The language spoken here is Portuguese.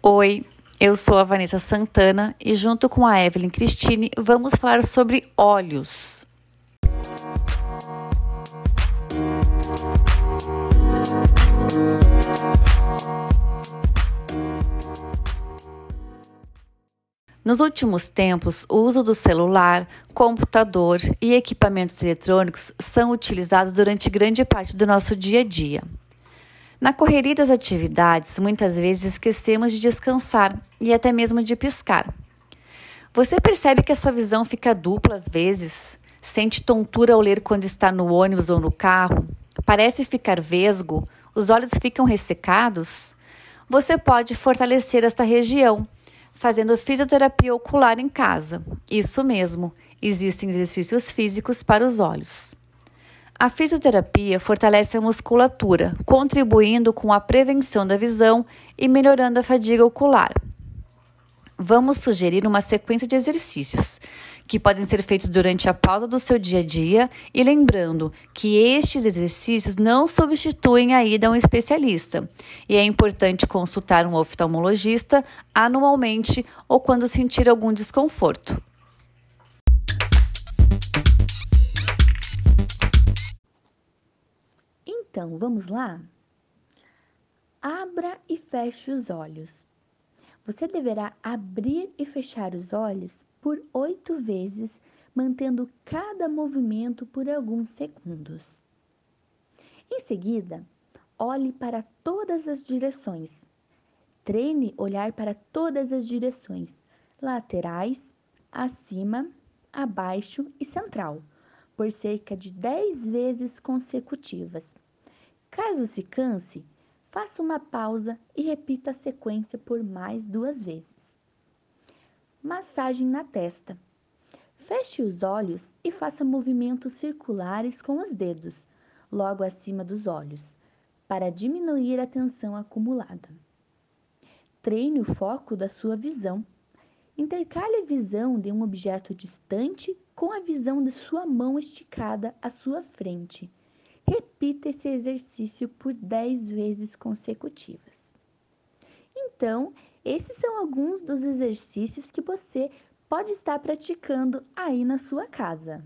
Oi, eu sou a Vanessa Santana e junto com a Evelyn Cristine vamos falar sobre olhos. Nos últimos tempos, o uso do celular, computador e equipamentos eletrônicos são utilizados durante grande parte do nosso dia a dia. Na correria das atividades, muitas vezes esquecemos de descansar e até mesmo de piscar. Você percebe que a sua visão fica dupla às vezes? Sente tontura ao ler quando está no ônibus ou no carro? Parece ficar vesgo? Os olhos ficam ressecados? Você pode fortalecer esta região fazendo fisioterapia ocular em casa. Isso mesmo, existem exercícios físicos para os olhos. A fisioterapia fortalece a musculatura, contribuindo com a prevenção da visão e melhorando a fadiga ocular. Vamos sugerir uma sequência de exercícios que podem ser feitos durante a pausa do seu dia a dia e lembrando que estes exercícios não substituem a ida a um especialista e é importante consultar um oftalmologista anualmente ou quando sentir algum desconforto. Então, vamos lá? Abra e feche os olhos. Você deverá abrir e fechar os olhos por oito vezes, mantendo cada movimento por alguns segundos. Em seguida, olhe para todas as direções. Treine olhar para todas as direções, laterais, acima, abaixo e central, por cerca de 10 vezes consecutivas. Caso se canse, faça uma pausa e repita a sequência por mais duas vezes massagem na testa. Feche os olhos e faça movimentos circulares com os dedos, logo acima dos olhos, para diminuir a tensão acumulada. Treine o foco da sua visão. Intercale a visão de um objeto distante com a visão de sua mão esticada à sua frente. Repita esse exercício por 10 vezes consecutivas. Então, esses são alguns dos exercícios que você pode estar praticando aí na sua casa.